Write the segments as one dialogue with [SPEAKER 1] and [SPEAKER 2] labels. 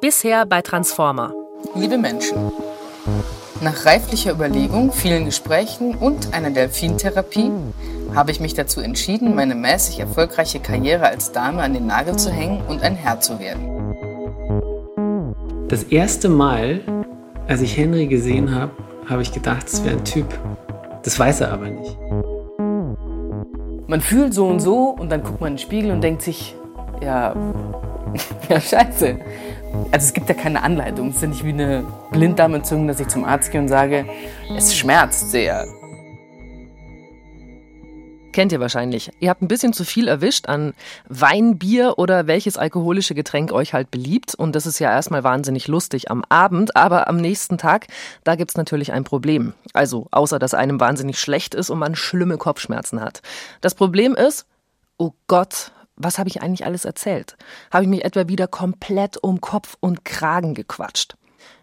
[SPEAKER 1] Bisher bei Transformer.
[SPEAKER 2] Liebe Menschen, nach reiflicher Überlegung, vielen Gesprächen und einer Delfintherapie habe ich mich dazu entschieden, meine mäßig erfolgreiche Karriere als Dame an den Nagel zu hängen und ein Herr zu werden.
[SPEAKER 3] Das erste Mal, als ich Henry gesehen habe, habe ich gedacht, es wäre ein Typ. Das weiß er aber nicht.
[SPEAKER 2] Man fühlt so und so und dann guckt man in den Spiegel und denkt sich, ja, ja, scheiße. Also es gibt ja keine Anleitung. Es ist nicht wie eine Blinddarmentzündung, dass ich zum Arzt gehe und sage, es schmerzt sehr.
[SPEAKER 1] Kennt ihr wahrscheinlich. Ihr habt ein bisschen zu viel erwischt an Wein, Bier oder welches alkoholische Getränk euch halt beliebt. Und das ist ja erstmal wahnsinnig lustig am Abend, aber am nächsten Tag, da gibt's natürlich ein Problem. Also, außer dass einem wahnsinnig schlecht ist und man schlimme Kopfschmerzen hat. Das Problem ist, oh Gott, was habe ich eigentlich alles erzählt? Habe ich mich etwa wieder komplett um Kopf und Kragen gequatscht?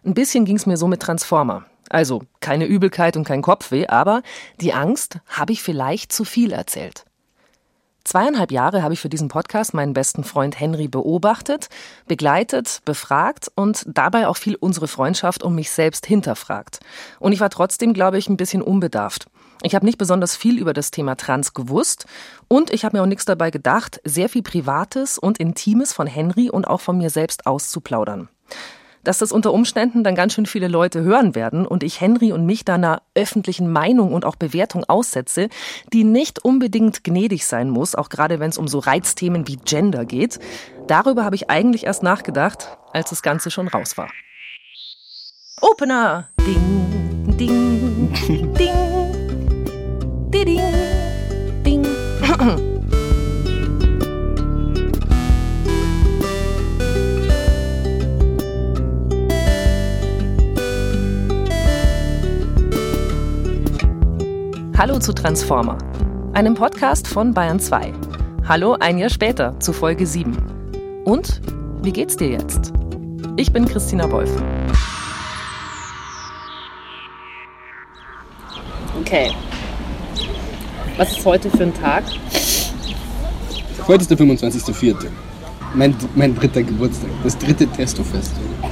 [SPEAKER 1] Ein bisschen ging's mir so mit Transformer. Also keine Übelkeit und kein Kopfweh, aber die Angst, habe ich vielleicht zu viel erzählt. Zweieinhalb Jahre habe ich für diesen Podcast meinen besten Freund Henry beobachtet, begleitet, befragt und dabei auch viel unsere Freundschaft um mich selbst hinterfragt. Und ich war trotzdem, glaube ich, ein bisschen unbedarft. Ich habe nicht besonders viel über das Thema Trans gewusst und ich habe mir auch nichts dabei gedacht, sehr viel Privates und Intimes von Henry und auch von mir selbst auszuplaudern dass das unter Umständen dann ganz schön viele Leute hören werden und ich Henry und mich da einer öffentlichen Meinung und auch Bewertung aussetze, die nicht unbedingt gnädig sein muss, auch gerade wenn es um so Reizthemen wie Gender geht. Darüber habe ich eigentlich erst nachgedacht, als das Ganze schon raus war. Opener! Ding, ding, ding, Hallo zu Transformer, einem Podcast von Bayern 2. Hallo ein Jahr später zu Folge 7. Und wie geht's dir jetzt? Ich bin Christina Wolf. Okay. Was ist heute für ein Tag?
[SPEAKER 4] Heute ist der 25.04. Mein, mein dritter Geburtstag, das dritte Testofest.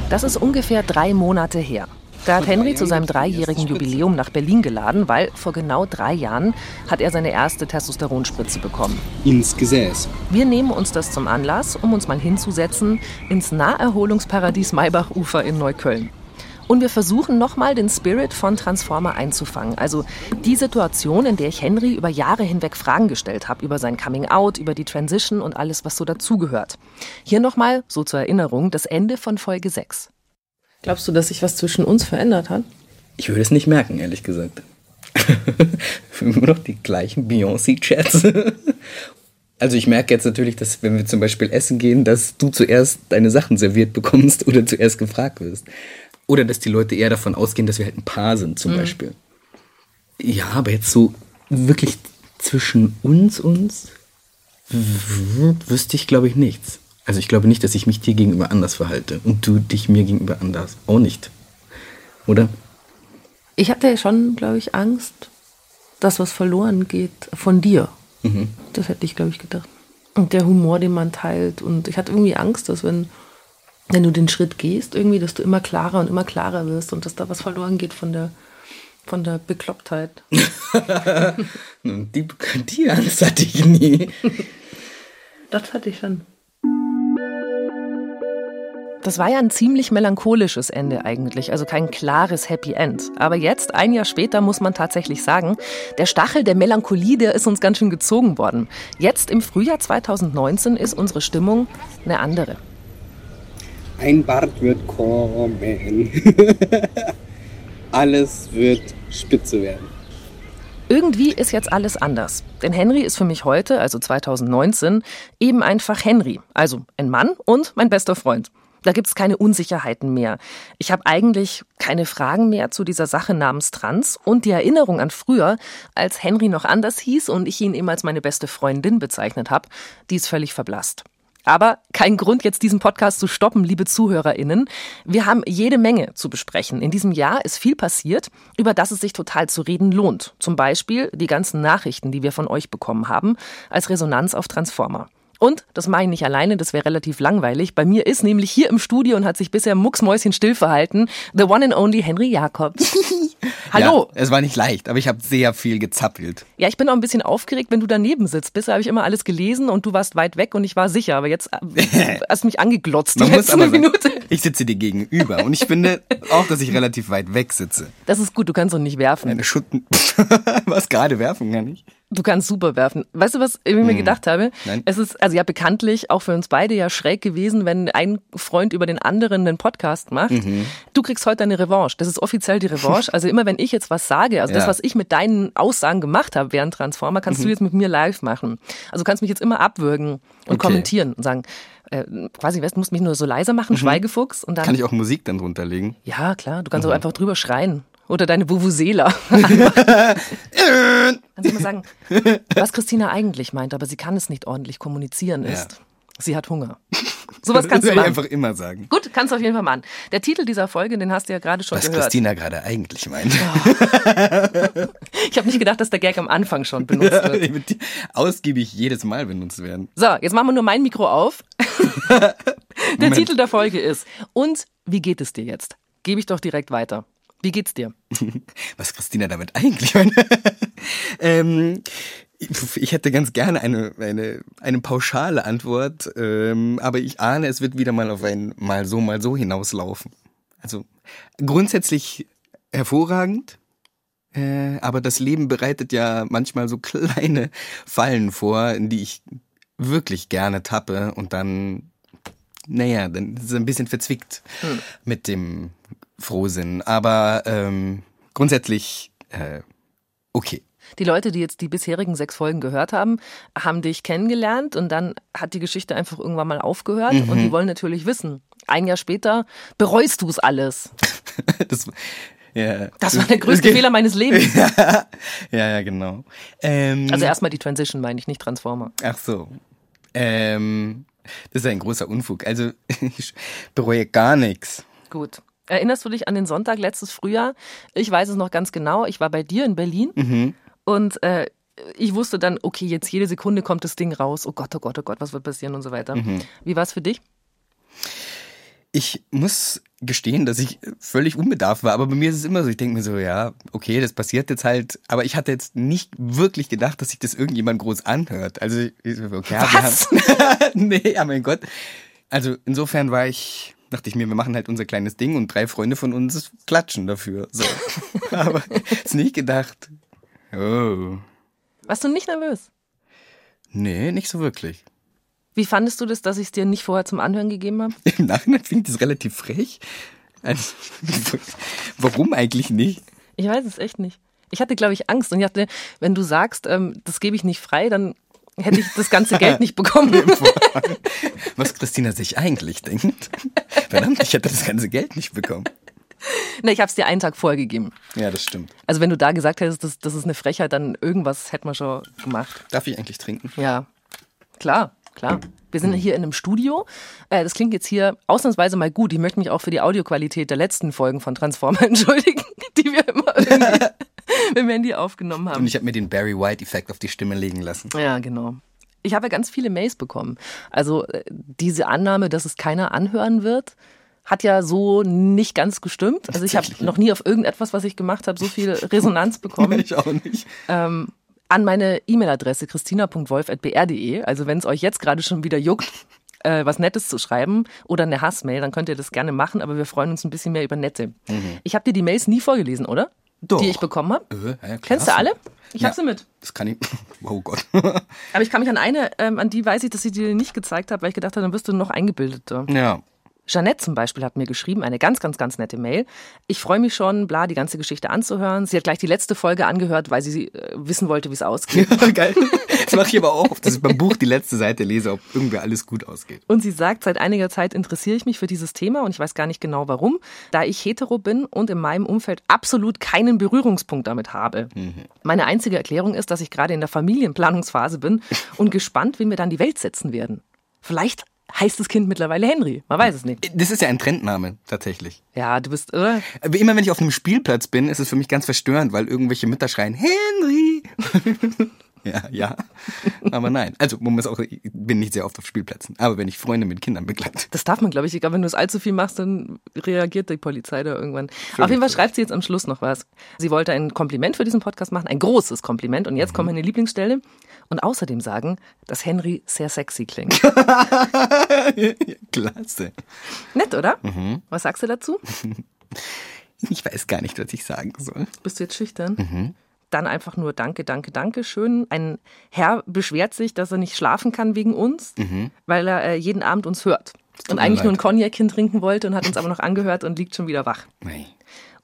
[SPEAKER 1] Das ist ungefähr drei Monate her. Da hat Henry zu seinem dreijährigen Jubiläum nach Berlin geladen, weil vor genau drei Jahren hat er seine erste Testosteronspritze bekommen.
[SPEAKER 4] Ins Gesäß.
[SPEAKER 1] Wir nehmen uns das zum Anlass, um uns mal hinzusetzen ins Naherholungsparadies Maybachufer in Neukölln. Und wir versuchen nochmal den Spirit von Transformer einzufangen. Also die Situation, in der ich Henry über Jahre hinweg Fragen gestellt habe, über sein Coming Out, über die Transition und alles, was so dazugehört. Hier nochmal, so zur Erinnerung, das Ende von Folge 6. Glaubst du, dass sich was zwischen uns verändert hat?
[SPEAKER 4] Ich würde es nicht merken, ehrlich gesagt. Immer noch die gleichen Beyoncé-Chats. also ich merke jetzt natürlich, dass wenn wir zum Beispiel essen gehen, dass du zuerst deine Sachen serviert bekommst oder zuerst gefragt wirst. Oder dass die Leute eher davon ausgehen, dass wir halt ein Paar sind zum mhm. Beispiel. Ja, aber jetzt so wirklich zwischen uns uns wüsste ich, glaube ich, nichts. Also ich glaube nicht, dass ich mich dir gegenüber anders verhalte und du dich mir gegenüber anders. Auch nicht. Oder?
[SPEAKER 1] Ich hatte ja schon, glaube ich, Angst, dass was verloren geht von dir. Mhm. Das hätte ich, glaube ich, gedacht. Und der Humor, den man teilt. Und ich hatte irgendwie Angst, dass wenn, wenn du den Schritt gehst, irgendwie, dass du immer klarer und immer klarer wirst und dass da was verloren geht von der, von der Beklopptheit.
[SPEAKER 4] die, die Angst hatte ich nie.
[SPEAKER 1] das hatte ich schon. Das war ja ein ziemlich melancholisches Ende eigentlich, also kein klares Happy End. Aber jetzt, ein Jahr später, muss man tatsächlich sagen, der Stachel der Melancholie, der ist uns ganz schön gezogen worden. Jetzt im Frühjahr 2019 ist unsere Stimmung eine andere.
[SPEAKER 4] Ein Bart wird kommen. alles wird spitze werden.
[SPEAKER 1] Irgendwie ist jetzt alles anders. Denn Henry ist für mich heute, also 2019, eben einfach Henry. Also ein Mann und mein bester Freund. Da gibt es keine Unsicherheiten mehr. Ich habe eigentlich keine Fragen mehr zu dieser Sache namens Trans und die Erinnerung an früher, als Henry noch anders hieß und ich ihn eben als meine beste Freundin bezeichnet habe, die ist völlig verblasst. Aber kein Grund, jetzt diesen Podcast zu stoppen, liebe ZuhörerInnen. Wir haben jede Menge zu besprechen. In diesem Jahr ist viel passiert, über das es sich total zu reden lohnt. Zum Beispiel die ganzen Nachrichten, die wir von euch bekommen haben, als Resonanz auf Transformer. Und das mache ich nicht alleine, das wäre relativ langweilig. Bei mir ist nämlich hier im Studio und hat sich bisher mucksmäuschenstill verhalten, the one and only Henry Jakobs. Hallo.
[SPEAKER 4] Ja, es war nicht leicht, aber ich habe sehr viel gezappelt.
[SPEAKER 1] Ja, ich bin auch ein bisschen aufgeregt, wenn du daneben sitzt. Bisher habe ich immer alles gelesen und du warst weit weg und ich war sicher. Aber jetzt hast du mich angeglotzt
[SPEAKER 4] Man muss aber sagen,
[SPEAKER 1] Minute.
[SPEAKER 4] ich sitze dir gegenüber und ich finde auch, dass ich relativ weit weg sitze.
[SPEAKER 1] Das ist gut, du kannst doch nicht werfen.
[SPEAKER 4] Eine Schutten. Was gerade werfen kann ich?
[SPEAKER 1] Du kannst super werfen. Weißt du, was ich mir gedacht habe?
[SPEAKER 4] Hm. Nein.
[SPEAKER 1] Es ist also ja bekanntlich auch für uns beide ja schräg gewesen, wenn ein Freund über den anderen einen Podcast macht.
[SPEAKER 4] Mhm.
[SPEAKER 1] Du kriegst heute eine Revanche. Das ist offiziell die Revanche. Also immer wenn ich jetzt was sage, also das,
[SPEAKER 4] Ja.
[SPEAKER 1] was ich mit deinen Aussagen gemacht habe während Transformer, kannst
[SPEAKER 4] Mhm.
[SPEAKER 1] du jetzt mit mir live machen. Also du kannst mich jetzt immer abwürgen und
[SPEAKER 4] Okay.
[SPEAKER 1] kommentieren und sagen, äh, quasi, weißt du, musst mich nur so leiser machen, Schweigefuchs und dann.
[SPEAKER 4] Mhm. Kann ich auch Musik dann drunter legen?
[SPEAKER 1] Ja, klar, du kannst
[SPEAKER 4] Mhm.
[SPEAKER 1] auch einfach drüber schreien. Oder deine Vuvuzela. kannst du mal sagen, was Christina eigentlich meint, aber sie kann es nicht ordentlich kommunizieren, ist, sie hat Hunger. Sowas kannst du machen.
[SPEAKER 4] einfach immer sagen.
[SPEAKER 1] Gut, kannst du auf jeden Fall machen. Der Titel dieser Folge, den hast du ja gerade schon
[SPEAKER 4] Was
[SPEAKER 1] gehört.
[SPEAKER 4] Christina gerade eigentlich meint.
[SPEAKER 1] Ich habe nicht gedacht, dass der Gag am Anfang schon benutzt wird.
[SPEAKER 4] Die wird ausgiebig jedes Mal benutzt werden.
[SPEAKER 1] So, jetzt machen wir nur mein Mikro auf. Der. Titel der Folge ist Und wie geht es dir jetzt? Gebe ich doch direkt weiter. Wie geht's dir?
[SPEAKER 4] Was Christina damit eigentlich ähm, ich hätte ganz gerne eine, eine, eine pauschale Antwort, ähm, aber ich ahne, es wird wieder mal auf ein mal so, mal so hinauslaufen. Also grundsätzlich hervorragend, äh, aber das Leben bereitet ja manchmal so kleine Fallen vor, in die ich wirklich gerne tappe und dann, naja, dann ist es ein bisschen verzwickt mit dem Frohsinn. Aber ähm, grundsätzlich äh, okay.
[SPEAKER 1] Die Leute, die jetzt die bisherigen sechs Folgen gehört haben, haben dich kennengelernt und dann hat die Geschichte einfach irgendwann mal aufgehört und
[SPEAKER 4] Mhm.
[SPEAKER 1] die wollen natürlich wissen. Ein Jahr später bereust du es alles.
[SPEAKER 4] das, ja.
[SPEAKER 1] Das war der größte Fehler meines Lebens.
[SPEAKER 4] ja, ja, genau. Ähm,
[SPEAKER 1] Also erstmal die Transition meine ich, nicht Transformer.
[SPEAKER 4] Ach so. Ähm, das ist ein großer Unfug. Also ich bereue gar nichts.
[SPEAKER 1] Gut. Erinnerst du dich an den Sonntag letztes Frühjahr? Ich weiß es noch ganz genau. Ich war bei dir in Berlin
[SPEAKER 4] Mhm.
[SPEAKER 1] und äh, ich wusste dann, okay, jetzt jede Sekunde kommt das Ding raus. Oh Gott, oh Gott, oh Gott, was wird passieren und so weiter.
[SPEAKER 4] Mhm.
[SPEAKER 1] Wie war es für dich?
[SPEAKER 4] Ich muss gestehen, dass ich völlig unbedarft war, aber bei mir ist es immer so, ich denke mir so, ja, okay, das passiert jetzt halt, aber ich hatte jetzt nicht wirklich gedacht, dass sich das irgendjemand groß anhört. Also, okay,
[SPEAKER 1] Was?
[SPEAKER 4] haben, nee, ja, mein Gott. Also, insofern war ich, dachte ich mir, wir machen halt unser kleines Ding und drei Freunde von uns klatschen dafür. So. aber jetzt nicht gedacht, oh,
[SPEAKER 1] Warst du nicht nervös?
[SPEAKER 4] nee, nicht so wirklich.
[SPEAKER 1] Wie fandest du das, dass ich es dir nicht vorher zum Anhören gegeben habe?
[SPEAKER 4] Im Nachhinein finde ich das relativ frech. Also, warum eigentlich nicht?
[SPEAKER 1] Ich weiß es echt nicht. Ich hatte, glaube ich, Angst und ich dachte, wenn du sagst, ähm, das gebe ich nicht frei, dann hätte ich das ganze Geld nicht bekommen.
[SPEAKER 4] Was Christina sich eigentlich denkt. Verdammt, ich hätte das ganze Geld nicht bekommen.
[SPEAKER 1] ne, ich habe es dir einen Tag vorher gegeben.
[SPEAKER 4] Ja, das stimmt.
[SPEAKER 1] Also wenn du da gesagt hättest, das, das ist eine Frechheit, dann irgendwas hätten wir schon gemacht.
[SPEAKER 4] Darf ich eigentlich trinken?
[SPEAKER 1] Ja, klar, klar. Wir sind hier in einem Studio. Äh, das klingt jetzt hier ausnahmsweise mal gut. Ich möchte mich auch für die Audioqualität der letzten Folgen von Transformer entschuldigen, die wir immer irgendwie im Handy aufgenommen haben.
[SPEAKER 4] Und ich habe mir den Barry White-Effekt auf die Stimme legen lassen.
[SPEAKER 1] Ja, genau. Ich habe ja ganz viele Mails bekommen. Also äh, diese Annahme, dass es keiner anhören wird, hat ja so nicht ganz gestimmt. Also ich habe noch nie auf irgendetwas, was ich gemacht habe, so viel Resonanz bekommen.
[SPEAKER 4] Ich auch nicht.
[SPEAKER 1] ähm, an meine E-Mail-Adresse christina.wolf.br.de. Also wenn es euch jetzt gerade schon wieder juckt, äh, was Nettes zu schreiben oder eine Hassmail, dann könnt ihr das gerne machen, aber wir freuen uns ein bisschen mehr über Nette. Ich habe dir die Mails nie vorgelesen, oder?
[SPEAKER 4] Doch.
[SPEAKER 1] Die ich bekommen habe.
[SPEAKER 4] Äh, ja.
[SPEAKER 1] Kennst du alle? Ich
[SPEAKER 4] Ja.
[SPEAKER 1] habe sie mit.
[SPEAKER 4] Das kann ich. Oh Gott.
[SPEAKER 1] Aber ich kann mich an eine, ähm, an die weiß ich, dass ich dir nicht gezeigt habe, weil ich gedacht habe, dann wirst du noch eingebildeter.
[SPEAKER 4] ja.
[SPEAKER 1] Jeanette zum Beispiel hat mir geschrieben, eine ganz, ganz, ganz nette Mail. Ich freue mich schon, bla, die ganze Geschichte anzuhören. Sie hat gleich die letzte Folge angehört, weil sie äh, wissen wollte, wie es ausgeht.
[SPEAKER 4] Geil. Das mache ich aber auch oft, dass ich beim Buch die letzte Seite lese, ob irgendwer alles gut ausgeht.
[SPEAKER 1] Und sie sagt, seit einiger Zeit interessiere ich mich für dieses Thema und ich weiß gar nicht genau warum, da ich hetero bin und in meinem Umfeld absolut keinen Berührungspunkt damit habe. Meine einzige Erklärung ist, dass ich gerade in der Familienplanungsphase bin und gespannt, wie wir dann die Welt setzen werden. Vielleicht heißt das Kind mittlerweile Henry. Man weiß es nicht.
[SPEAKER 4] Das ist ja ein Trendname, tatsächlich.
[SPEAKER 1] Ja, du bist, oder?
[SPEAKER 4] Aber immer wenn ich auf einem Spielplatz bin, ist es für mich ganz verstörend, weil irgendwelche Mütter schreien, Henry! Ja, ja. Aber nein. Also, man muss auch, ich bin nicht sehr oft auf Spielplätzen. Aber wenn ich Freunde mit Kindern begleite.
[SPEAKER 1] Das darf man, glaube ich. Glaube, wenn du es allzu viel machst, dann reagiert die Polizei da irgendwann. auf jeden Fall schreibt sie jetzt am Schluss noch was. Sie wollte ein Kompliment für diesen Podcast machen, ein großes Kompliment. Und jetzt kommt meine Lieblingsstelle. Und außerdem sagen, dass Henry sehr sexy klingt.
[SPEAKER 4] Klasse.
[SPEAKER 1] Nett, oder? Was sagst du dazu?
[SPEAKER 4] Ich weiß gar nicht, was ich sagen soll.
[SPEAKER 1] Bist du jetzt schüchtern? Dann einfach nur Danke, danke, danke, schön. Ein Herr beschwert sich, dass er nicht schlafen kann wegen uns, weil er äh, jeden Abend uns hört. Und eigentlich nur ein
[SPEAKER 4] leid.
[SPEAKER 1] Cognacchen trinken wollte und hat uns aber noch angehört und liegt schon wieder wach.
[SPEAKER 4] Nee.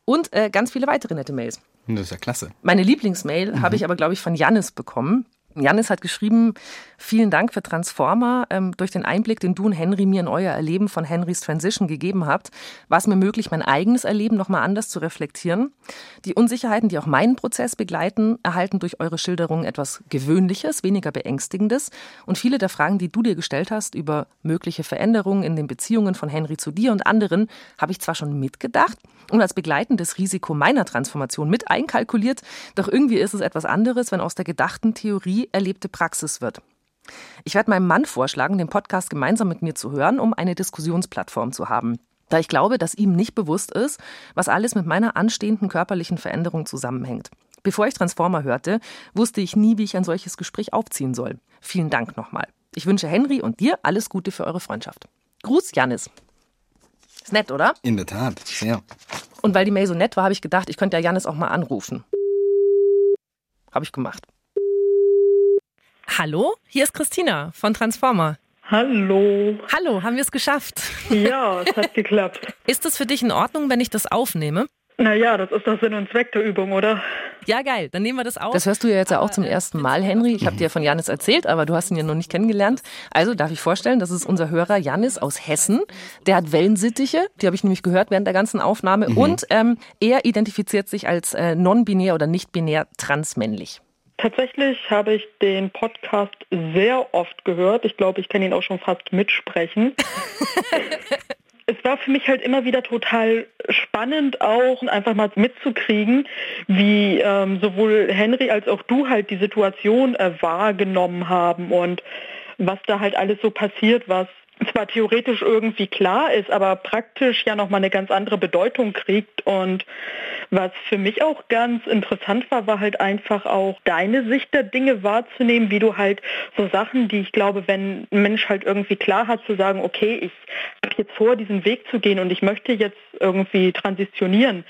[SPEAKER 1] Und äh, ganz viele weitere nette Mails.
[SPEAKER 4] Das ist ja klasse.
[SPEAKER 1] Meine Lieblingsmail habe ich aber, glaube ich, von Jannis bekommen. Jannis hat geschrieben, vielen Dank für Transformer. Ähm, durch den Einblick, den du und Henry mir in euer Erleben von Henrys Transition gegeben habt, war es mir möglich, mein eigenes Erleben nochmal anders zu reflektieren. Die Unsicherheiten, die auch meinen Prozess begleiten, erhalten durch eure Schilderungen etwas Gewöhnliches, weniger Beängstigendes. Und viele der Fragen, die du dir gestellt hast über mögliche Veränderungen in den Beziehungen von Henry zu dir und anderen, habe ich zwar schon mitgedacht und als begleitendes Risiko meiner Transformation mit einkalkuliert, doch irgendwie ist es etwas anderes, wenn aus der gedachten Theorie erlebte Praxis wird. Ich werde meinem Mann vorschlagen, den Podcast gemeinsam mit mir zu hören, um eine Diskussionsplattform zu haben. Da ich glaube, dass ihm nicht bewusst ist, was alles mit meiner anstehenden körperlichen Veränderung zusammenhängt. Bevor ich Transformer hörte, wusste ich nie, wie ich ein solches Gespräch aufziehen soll. Vielen Dank nochmal. Ich wünsche Henry und dir alles Gute für eure Freundschaft. Gruß, Janis. Ist nett, oder?
[SPEAKER 4] In der Tat. Sehr.
[SPEAKER 1] Und weil die Mail so nett war, habe ich gedacht, ich könnte ja Janis auch mal anrufen. Habe ich gemacht. Hallo, hier ist Christina von Transformer.
[SPEAKER 5] Hallo.
[SPEAKER 1] Hallo, haben wir es geschafft?
[SPEAKER 5] Ja, es hat geklappt.
[SPEAKER 1] Ist es für dich in Ordnung, wenn ich das aufnehme?
[SPEAKER 5] Naja, das ist doch Sinn und Zweck der Übung, oder?
[SPEAKER 1] Ja, geil, dann nehmen wir das auf. Das hörst du ja jetzt ja auch zum ersten Mal, Henry. Ich habe dir von Janis erzählt, aber du hast ihn ja noch nicht kennengelernt. Also darf ich vorstellen, das ist unser Hörer Janis aus Hessen. Der hat Wellensittiche, die habe ich nämlich gehört während der ganzen Aufnahme. Und ähm, er identifiziert sich als äh, non-binär oder nicht-binär transmännlich.
[SPEAKER 5] Tatsächlich habe ich den Podcast sehr oft gehört. Ich glaube, ich kann ihn auch schon fast mitsprechen. es war für mich halt immer wieder total spannend auch einfach mal mitzukriegen, wie ähm, sowohl Henry als auch du halt die Situation äh, wahrgenommen haben und was da halt alles so passiert, was zwar theoretisch irgendwie klar ist, aber praktisch ja nochmal eine ganz andere Bedeutung kriegt. Und was für mich auch ganz interessant war, war halt einfach auch deine Sicht der Dinge wahrzunehmen, wie du halt so Sachen, die ich glaube, wenn ein Mensch halt irgendwie klar hat, zu sagen, okay, ich habe jetzt vor, diesen Weg zu gehen und ich möchte jetzt irgendwie transitionieren,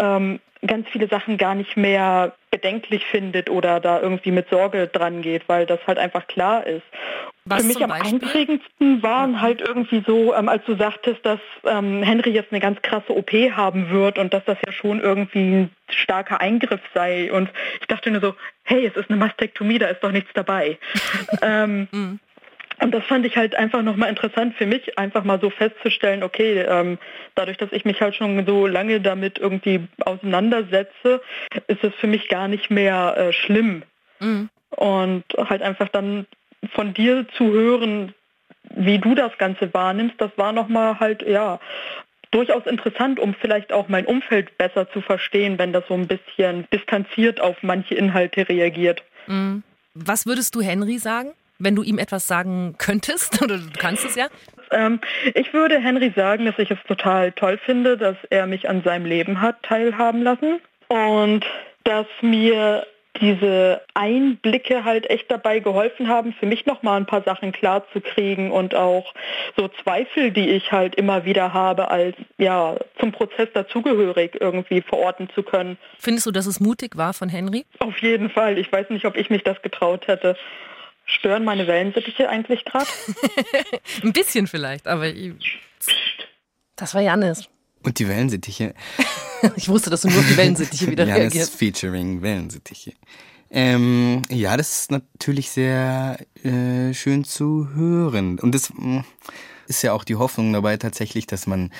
[SPEAKER 5] ähm, ganz viele Sachen gar nicht mehr bedenklich findet oder da irgendwie mit Sorge dran geht, weil das halt einfach klar ist.
[SPEAKER 1] Was
[SPEAKER 5] Für mich am einprägendsten waren halt irgendwie so, ähm, als du sagtest, dass ähm, Henry jetzt eine ganz krasse OP haben wird und dass das ja schon irgendwie ein starker Eingriff sei. Und ich dachte nur so, hey, es ist eine Mastektomie, da ist doch nichts dabei. ähm, und das fand ich halt einfach nochmal interessant für mich, einfach mal so festzustellen, okay, ähm, dadurch, dass ich mich halt schon so lange damit irgendwie auseinandersetze, ist es für mich gar nicht mehr äh, schlimm. Und halt einfach dann von dir zu hören, wie du das Ganze wahrnimmst, das war nochmal halt, ja, durchaus interessant, um vielleicht auch mein Umfeld besser zu verstehen, wenn das so ein bisschen distanziert auf manche Inhalte reagiert.
[SPEAKER 1] Was würdest du Henry sagen, wenn du ihm etwas sagen könntest? Oder du kannst es ja?
[SPEAKER 5] Ähm, ich würde Henry sagen, dass ich es total toll finde, dass er mich an seinem Leben hat teilhaben lassen und dass mir diese Einblicke halt echt dabei geholfen haben, für mich nochmal ein paar Sachen klar zu kriegen und auch so Zweifel, die ich halt immer wieder habe, als ja zum Prozess dazugehörig irgendwie verorten zu können.
[SPEAKER 1] Findest du, dass es mutig war von Henry?
[SPEAKER 5] Auf jeden Fall. Ich weiß nicht, ob ich mich das getraut hätte. Stören meine Wellensittiche eigentlich gerade?
[SPEAKER 1] Ein bisschen vielleicht, aber. Das war Janis.
[SPEAKER 4] Und die Wellensittiche.
[SPEAKER 1] Ich wusste, dass du nur auf die Wellensittiche wieder
[SPEAKER 4] Janis
[SPEAKER 1] reagierst.
[SPEAKER 4] featuring Wellensittiche. Ähm, ja, das ist natürlich sehr äh, schön zu hören. Und das mh, ist ja auch die Hoffnung dabei tatsächlich, dass man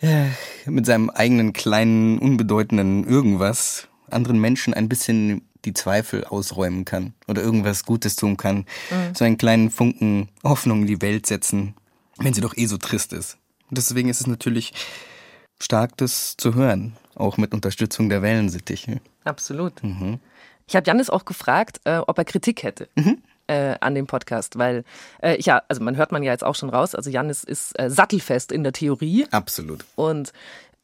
[SPEAKER 4] äh, mit seinem eigenen kleinen, unbedeutenden irgendwas anderen Menschen ein bisschen die Zweifel ausräumen kann oder irgendwas Gutes tun kann. So einen kleinen Funken Hoffnung in die Welt setzen, wenn sie doch eh so trist ist. Und deswegen ist es natürlich stark, das zu hören, auch mit Unterstützung der Wellensittiche.
[SPEAKER 1] Absolut. Ich habe Janis auch gefragt, äh, ob er Kritik hätte. Mhm. Äh, an dem Podcast, weil äh, ich ja, also man hört man ja jetzt auch schon raus, also Janis ist äh, sattelfest in der Theorie.
[SPEAKER 4] Absolut.
[SPEAKER 1] Und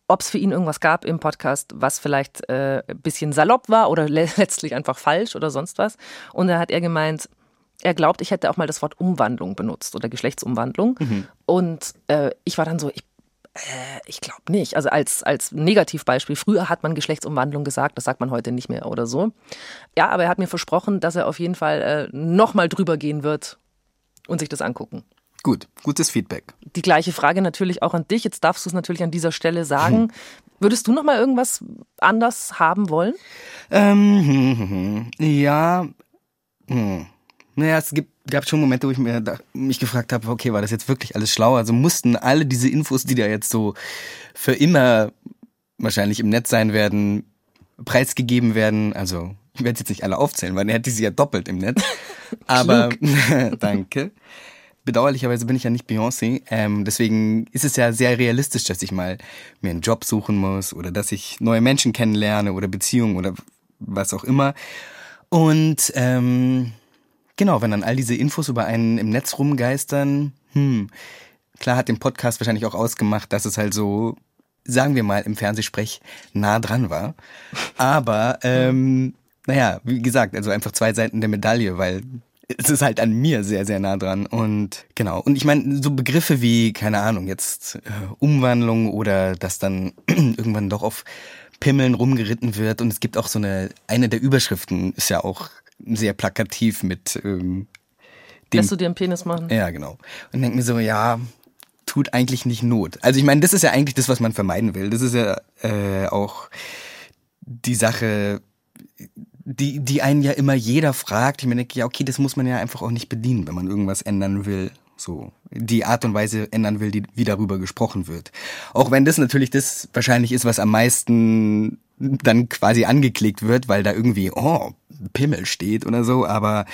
[SPEAKER 1] ob es für ihn irgendwas gab im Podcast, was vielleicht äh, ein bisschen salopp war oder le letztlich einfach falsch oder sonst was. Und da hat er gemeint, er glaubt, ich hätte auch mal das Wort Umwandlung benutzt oder Geschlechtsumwandlung. Mhm. Und äh, ich war dann so, ich äh, ich glaube nicht. Also als, als Negativbeispiel, früher hat man Geschlechtsumwandlung gesagt, das sagt man heute nicht mehr oder so. Ja, aber er hat mir versprochen, dass er auf jeden Fall äh, nochmal drüber gehen wird und sich das angucken.
[SPEAKER 4] Gut, gutes Feedback.
[SPEAKER 1] Die gleiche Frage natürlich auch an dich. Jetzt darfst du es natürlich an dieser Stelle sagen. Hm. Würdest du noch mal irgendwas anders haben wollen?
[SPEAKER 4] Ähm, hm, hm, hm. ja. Hm. Naja, es gibt, gab schon Momente, wo ich mir da, mich gefragt habe, okay, war das jetzt wirklich alles schlau? Also mussten alle diese Infos, die da jetzt so für immer wahrscheinlich im Netz sein werden, preisgegeben werden. Also ich werde jetzt nicht alle aufzählen, weil er hätte sie ja doppelt im Netz. Aber danke. Bedauerlicherweise bin ich ja nicht Beyoncé. Ähm, deswegen ist es ja sehr realistisch, dass ich mal mir einen Job suchen muss oder dass ich neue Menschen kennenlerne oder Beziehungen oder was auch immer. Und ähm, Genau, wenn dann all diese Infos über einen im Netz rumgeistern, hm, klar hat den Podcast wahrscheinlich auch ausgemacht, dass es halt so, sagen wir mal, im Fernsehsprech nah dran war. Aber, ähm, naja, wie gesagt, also einfach zwei Seiten der Medaille, weil es ist halt an mir sehr, sehr nah dran. Und genau. Und ich meine, so Begriffe wie, keine Ahnung, jetzt äh, Umwandlung oder dass dann irgendwann doch auf Pimmeln rumgeritten wird. Und es gibt auch so eine, eine der Überschriften ist ja auch sehr plakativ mit ähm,
[SPEAKER 1] dem, Lässt du dir einen Penis machen?
[SPEAKER 4] Ja, genau. Und denke mir so, ja, tut eigentlich nicht Not. Also ich meine, das ist ja eigentlich das, was man vermeiden will. Das ist ja äh, auch die Sache, die, die einen ja immer jeder fragt. Ich mir denke, ja, okay, das muss man ja einfach auch nicht bedienen, wenn man irgendwas ändern will. So, die Art und Weise ändern will, die, wie darüber gesprochen wird. Auch wenn das natürlich das wahrscheinlich ist, was am meisten dann quasi angeklickt wird, weil da irgendwie, oh, Pimmel steht oder so, aber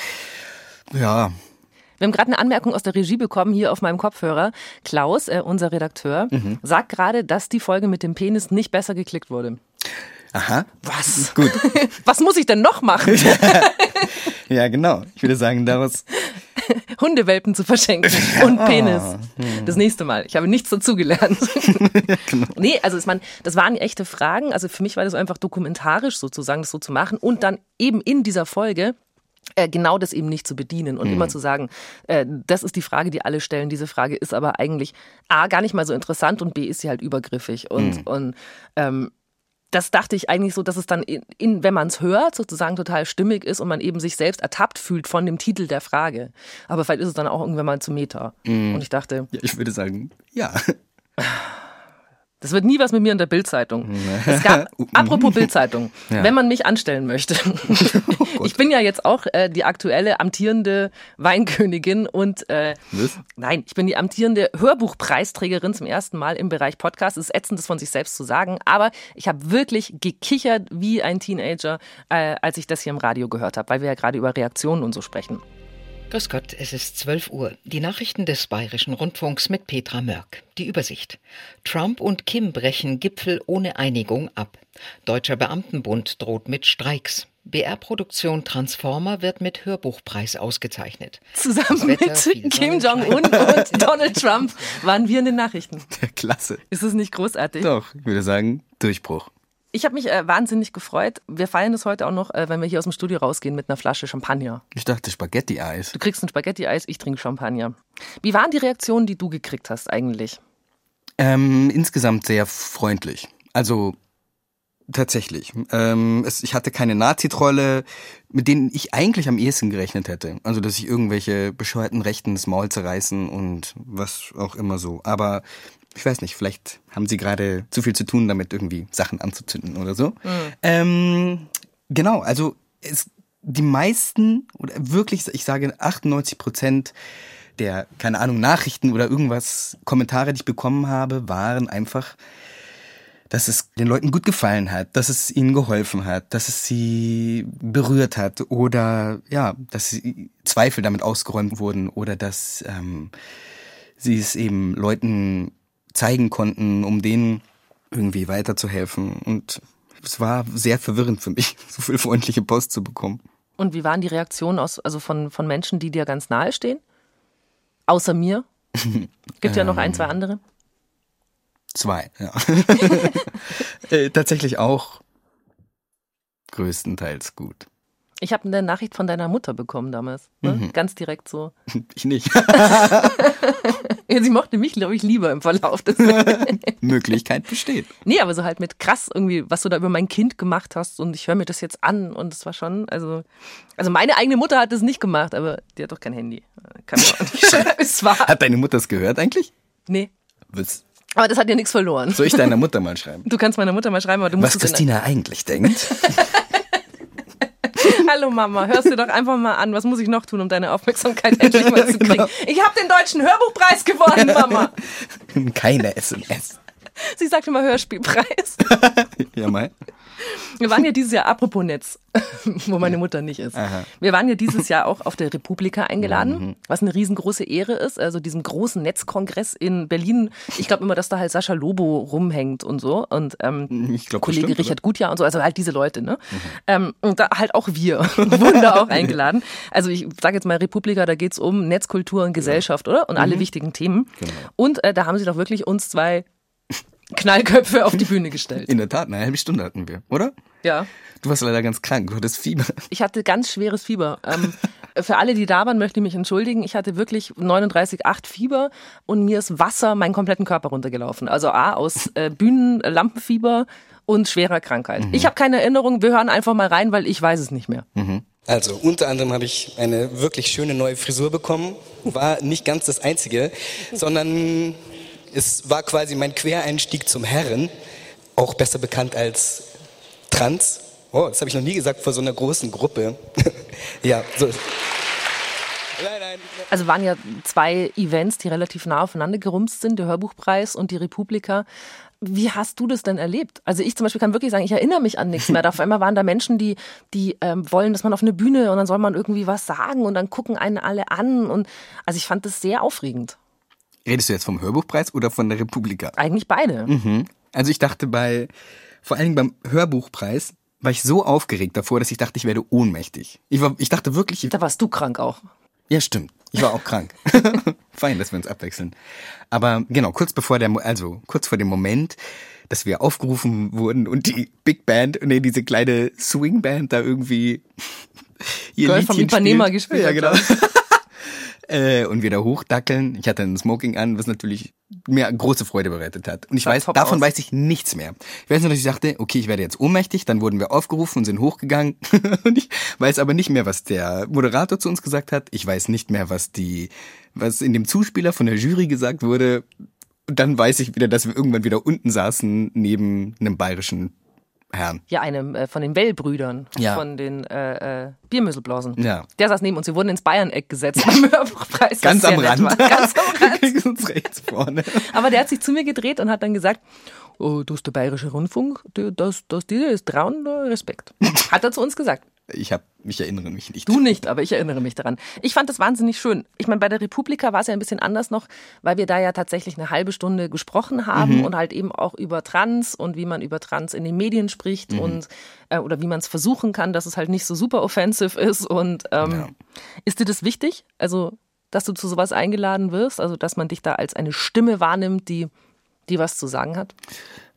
[SPEAKER 4] ja.
[SPEAKER 1] Wir haben gerade eine Anmerkung aus der Regie bekommen, hier auf meinem Kopfhörer. Klaus, äh, unser Redakteur, mhm. sagt gerade, dass die Folge mit dem Penis nicht besser geklickt wurde.
[SPEAKER 4] Aha.
[SPEAKER 1] Was?
[SPEAKER 4] Gut.
[SPEAKER 1] Was muss ich denn noch machen?
[SPEAKER 4] ja, genau. Ich würde sagen, daraus
[SPEAKER 1] Hundewelpen zu verschenken und Penis. Hm. Das nächste Mal. Ich habe nichts dazugelernt. genau. Nee, also meine, das waren echte Fragen. Also für mich war das einfach dokumentarisch sozusagen, das so zu machen und dann eben in dieser Folge äh, genau das eben nicht zu bedienen und mhm. immer zu sagen, äh, das ist die Frage, die alle stellen. Diese Frage ist aber eigentlich A, gar nicht mal so interessant und B, ist sie halt übergriffig. Und, mhm. und ähm, das dachte ich eigentlich so, dass es dann, in, in wenn man es hört, sozusagen total stimmig ist und man eben sich selbst ertappt fühlt von dem Titel der Frage. Aber vielleicht ist es dann auch irgendwann mal zu Meta. Mm. Und ich dachte.
[SPEAKER 4] Ja, ich würde sagen, ja.
[SPEAKER 1] Das wird nie was mit mir in der Bildzeitung. Es gab, apropos Bildzeitung, ja. wenn man mich anstellen möchte. Oh ich bin ja jetzt auch äh, die aktuelle amtierende Weinkönigin und äh, was? nein, ich bin die amtierende Hörbuchpreisträgerin zum ersten Mal im Bereich Podcast. Es ist ätzend, das von sich selbst zu sagen, aber ich habe wirklich gekichert wie ein Teenager, äh, als ich das hier im Radio gehört habe, weil wir ja gerade über Reaktionen und so sprechen.
[SPEAKER 6] Grüß Gott, es ist 12 Uhr. Die Nachrichten des Bayerischen Rundfunks mit Petra Mörk. Die Übersicht. Trump und Kim brechen Gipfel ohne Einigung ab. Deutscher Beamtenbund droht mit Streiks. BR-Produktion Transformer wird mit Hörbuchpreis ausgezeichnet.
[SPEAKER 1] Zusammen Wetter, mit Kim Jong-un und Donald Trump waren wir in den Nachrichten.
[SPEAKER 4] Klasse.
[SPEAKER 1] Ist es nicht großartig?
[SPEAKER 4] Doch, ich würde sagen, Durchbruch.
[SPEAKER 1] Ich habe mich äh, wahnsinnig gefreut. Wir feiern das heute auch noch, äh, wenn wir hier aus dem Studio rausgehen mit einer Flasche Champagner.
[SPEAKER 4] Ich dachte Spaghetti-Eis.
[SPEAKER 1] Du kriegst ein Spaghetti-Eis, ich trinke Champagner. Wie waren die Reaktionen, die du gekriegt hast eigentlich?
[SPEAKER 4] Ähm, insgesamt sehr freundlich. Also tatsächlich. Ähm, es, ich hatte keine Nazi-Trolle, mit denen ich eigentlich am ehesten gerechnet hätte. Also dass sich irgendwelche bescheuerten Rechten das Maul zerreißen und was auch immer so. Aber ich weiß nicht, vielleicht haben sie gerade zu viel zu tun, damit irgendwie Sachen anzuzünden oder so. Mhm. Ähm, genau, also es, die meisten oder wirklich, ich sage 98 Prozent der, keine Ahnung, Nachrichten oder irgendwas, Kommentare, die ich bekommen habe, waren einfach, dass es den Leuten gut gefallen hat, dass es ihnen geholfen hat, dass es sie berührt hat oder ja, dass Zweifel damit ausgeräumt wurden oder dass ähm, sie es eben Leuten zeigen konnten, um denen irgendwie weiterzuhelfen. Und es war sehr verwirrend für mich, so viel freundliche Post zu bekommen.
[SPEAKER 1] Und wie waren die Reaktionen aus, also von, von Menschen, die dir ganz nahe stehen? Außer mir? Gibt ja noch ein, zwei andere.
[SPEAKER 4] Zwei, ja. äh, tatsächlich auch größtenteils gut.
[SPEAKER 1] Ich habe eine Nachricht von deiner Mutter bekommen damals. Ne? Mhm. Ganz direkt so.
[SPEAKER 4] Ich nicht.
[SPEAKER 1] Sie mochte mich, glaube ich, lieber im Verlauf des
[SPEAKER 4] Möglichkeit besteht.
[SPEAKER 1] Nee, aber so halt mit krass irgendwie, was du da über mein Kind gemacht hast und ich höre mir das jetzt an und es war schon, also, also meine eigene Mutter hat das nicht gemacht, aber die hat doch kein Handy. Kann
[SPEAKER 4] es war. Hat deine Mutter es gehört eigentlich?
[SPEAKER 1] Nee.
[SPEAKER 4] Was?
[SPEAKER 1] Aber das hat dir nichts verloren.
[SPEAKER 4] Soll ich deiner Mutter mal schreiben?
[SPEAKER 1] Du kannst meiner Mutter mal schreiben, aber du musst
[SPEAKER 4] Was Christina eigentlich denkt.
[SPEAKER 1] Hallo Mama, hörst du doch einfach mal an. Was muss ich noch tun, um deine Aufmerksamkeit endlich mal zu kriegen? Genau. Ich habe den deutschen Hörbuchpreis gewonnen, Mama.
[SPEAKER 4] Keine SMS.
[SPEAKER 1] Sie sagte mal Hörspielpreis.
[SPEAKER 4] ja, mal.
[SPEAKER 1] Wir waren ja dieses Jahr, apropos Netz, wo meine Mutter nicht ist. Aha. Wir waren ja dieses Jahr auch auf der Republika eingeladen, mhm. was eine riesengroße Ehre ist. Also diesem großen Netzkongress in Berlin. Ich glaube immer, dass da halt Sascha Lobo rumhängt und so. Und ähm, glaub, Kollege bestimmt, Richard Gutjahr und so. Also halt diese Leute, ne? Mhm. Ähm, und da halt auch wir wurden da auch eingeladen. Also ich sage jetzt mal Republika, da geht es um Netzkultur und Gesellschaft, ja. oder? Und mhm. alle wichtigen Themen. Genau. Und äh, da haben sie doch wirklich uns zwei Knallköpfe auf die Bühne gestellt.
[SPEAKER 4] In der Tat, eine halbe Stunde hatten wir, oder?
[SPEAKER 1] Ja.
[SPEAKER 4] Du warst leider ganz krank, du hattest Fieber.
[SPEAKER 1] Ich hatte ganz schweres Fieber. Ähm, für alle, die da waren, möchte ich mich entschuldigen. Ich hatte wirklich 39,8 Fieber und mir ist Wasser meinen kompletten Körper runtergelaufen. Also A, aus äh, Bühnenlampenfieber und schwerer Krankheit. Mhm. Ich habe keine Erinnerung, wir hören einfach mal rein, weil ich weiß es nicht mehr.
[SPEAKER 7] Mhm. Also unter anderem habe ich eine wirklich schöne neue Frisur bekommen. War nicht ganz das Einzige, sondern es war quasi mein Quereinstieg zum Herren, auch besser bekannt als Trans. Oh, das habe ich noch nie gesagt vor so einer großen Gruppe. ja, so.
[SPEAKER 1] Also waren ja zwei Events, die relativ nah aufeinander gerumst sind, der Hörbuchpreis und die Republika. Wie hast du das denn erlebt? Also ich zum Beispiel kann wirklich sagen, ich erinnere mich an nichts mehr. Auf einmal waren da Menschen, die, die ähm, wollen, dass man auf eine Bühne und dann soll man irgendwie was sagen und dann gucken einen alle an. Und also ich fand das sehr aufregend.
[SPEAKER 4] Redest du jetzt vom Hörbuchpreis oder von der Republika?
[SPEAKER 1] Eigentlich beide.
[SPEAKER 4] Mhm. Also ich dachte bei, vor allen Dingen beim Hörbuchpreis, war ich so aufgeregt davor, dass ich dachte, ich werde ohnmächtig. Ich, war, ich dachte wirklich.
[SPEAKER 1] Da warst du krank auch.
[SPEAKER 4] Ja, stimmt. Ich war auch krank. Fein, dass wir uns abwechseln. Aber genau, kurz bevor der, also kurz vor dem Moment, dass wir aufgerufen wurden und die Big Band, nee, diese kleine Swing Band da irgendwie
[SPEAKER 1] ihr Girl Liedchen vom Ipanema gespielt. Ja, genau
[SPEAKER 4] äh, und wieder hochdackeln. Ich hatte ein Smoking an, was natürlich mir große Freude bereitet hat. Und ich weiß, davon aus. weiß ich nichts mehr. Ich weiß nur, dass ich dachte, okay, ich werde jetzt ohnmächtig. Dann wurden wir aufgerufen und sind hochgegangen. und ich weiß aber nicht mehr, was der Moderator zu uns gesagt hat. Ich weiß nicht mehr, was die, was in dem Zuspieler von der Jury gesagt wurde. Und dann weiß ich wieder, dass wir irgendwann wieder unten saßen, neben einem bayerischen Herrn.
[SPEAKER 1] Ja, einem äh, von den Well-Brüdern, ja. von den äh, äh, Biermüsselblasen.
[SPEAKER 4] Ja.
[SPEAKER 1] Der saß neben uns. Wir wurden ins Bayern-Eck gesetzt beim
[SPEAKER 4] Hörbuchpreis. Ganz am Rand. Ganz am Rand. uns rechts vorne.
[SPEAKER 1] Aber der hat sich zu mir gedreht und hat dann gesagt, oh, du bist der Bayerische Rundfunk, das, das, dir ist Trauen, Respekt. Hat er zu uns gesagt.
[SPEAKER 4] Ich habe, ich erinnere mich nicht.
[SPEAKER 1] Du nicht, aber ich erinnere mich daran. Ich fand das wahnsinnig schön. Ich meine, bei der Republika war es ja ein bisschen anders noch, weil wir da ja tatsächlich eine halbe Stunde gesprochen haben mhm. und halt eben auch über Trans und wie man über Trans in den Medien spricht mhm. und äh, oder wie man es versuchen kann, dass es halt nicht so super offensiv ist. Und ähm, ja. ist dir das wichtig? Also, dass du zu sowas eingeladen wirst, also dass man dich da als eine Stimme wahrnimmt, die, die was zu sagen hat?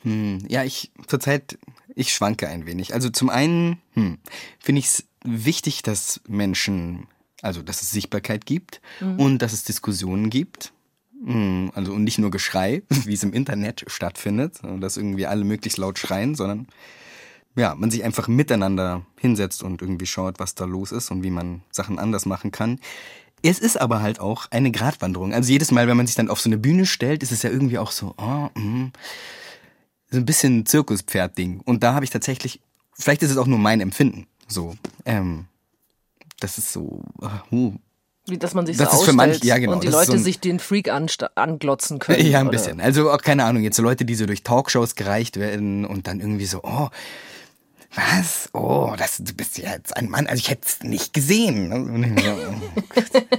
[SPEAKER 4] Hm, ja, ich zurzeit ich schwanke ein wenig. Also zum einen hm, finde ich es wichtig, dass Menschen, also dass es Sichtbarkeit gibt mhm. und dass es Diskussionen gibt. Hm, also und nicht nur Geschrei, wie es im Internet stattfindet, dass irgendwie alle möglichst laut schreien, sondern ja, man sich einfach miteinander hinsetzt und irgendwie schaut, was da los ist und wie man Sachen anders machen kann. Es ist aber halt auch eine Gratwanderung. Also jedes Mal, wenn man sich dann auf so eine Bühne stellt, ist es ja irgendwie auch so, oh, mh, so ein bisschen Zirkuspferd-Ding. Und da habe ich tatsächlich, vielleicht ist es auch nur mein Empfinden, so, ähm, das ist so, uh,
[SPEAKER 1] wie, dass man sich das so ist für manche, ja, genau, und die Leute so ein, sich den Freak anglotzen können.
[SPEAKER 4] Ja, ein oder? bisschen. Also auch keine Ahnung, jetzt so Leute, die so durch Talkshows gereicht werden und dann irgendwie so, oh, was? Oh, das, du bist ja jetzt ein Mann. Also ich hätte es nicht gesehen. Oh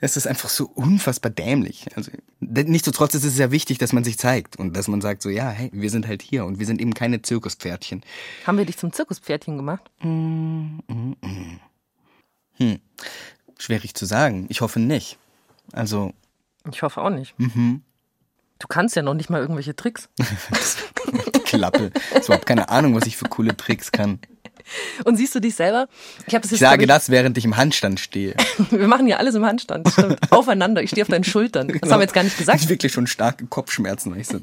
[SPEAKER 4] es ist einfach so unfassbar dämlich. Also nichtsdestotrotz ist es sehr wichtig, dass man sich zeigt und dass man sagt so, ja, hey, wir sind halt hier und wir sind eben keine Zirkuspferdchen.
[SPEAKER 1] Haben wir dich zum Zirkuspferdchen gemacht?
[SPEAKER 4] Mm, mm, mm. Hm. Schwierig zu sagen. Ich hoffe nicht. Also.
[SPEAKER 1] Ich hoffe auch nicht.
[SPEAKER 4] Mhm.
[SPEAKER 1] Du kannst ja noch nicht mal irgendwelche Tricks.
[SPEAKER 4] Klappe. Ich habe keine Ahnung, was ich für coole Tricks kann.
[SPEAKER 1] Und siehst du dich selber?
[SPEAKER 4] Ich, das ich sage ich, das, während ich im Handstand stehe.
[SPEAKER 1] wir machen ja alles im Handstand. Stimmt. Aufeinander. Ich stehe auf deinen Schultern. Das genau. haben wir jetzt gar nicht gesagt.
[SPEAKER 4] Ich wirklich schon starke Kopfschmerzen, weil ich so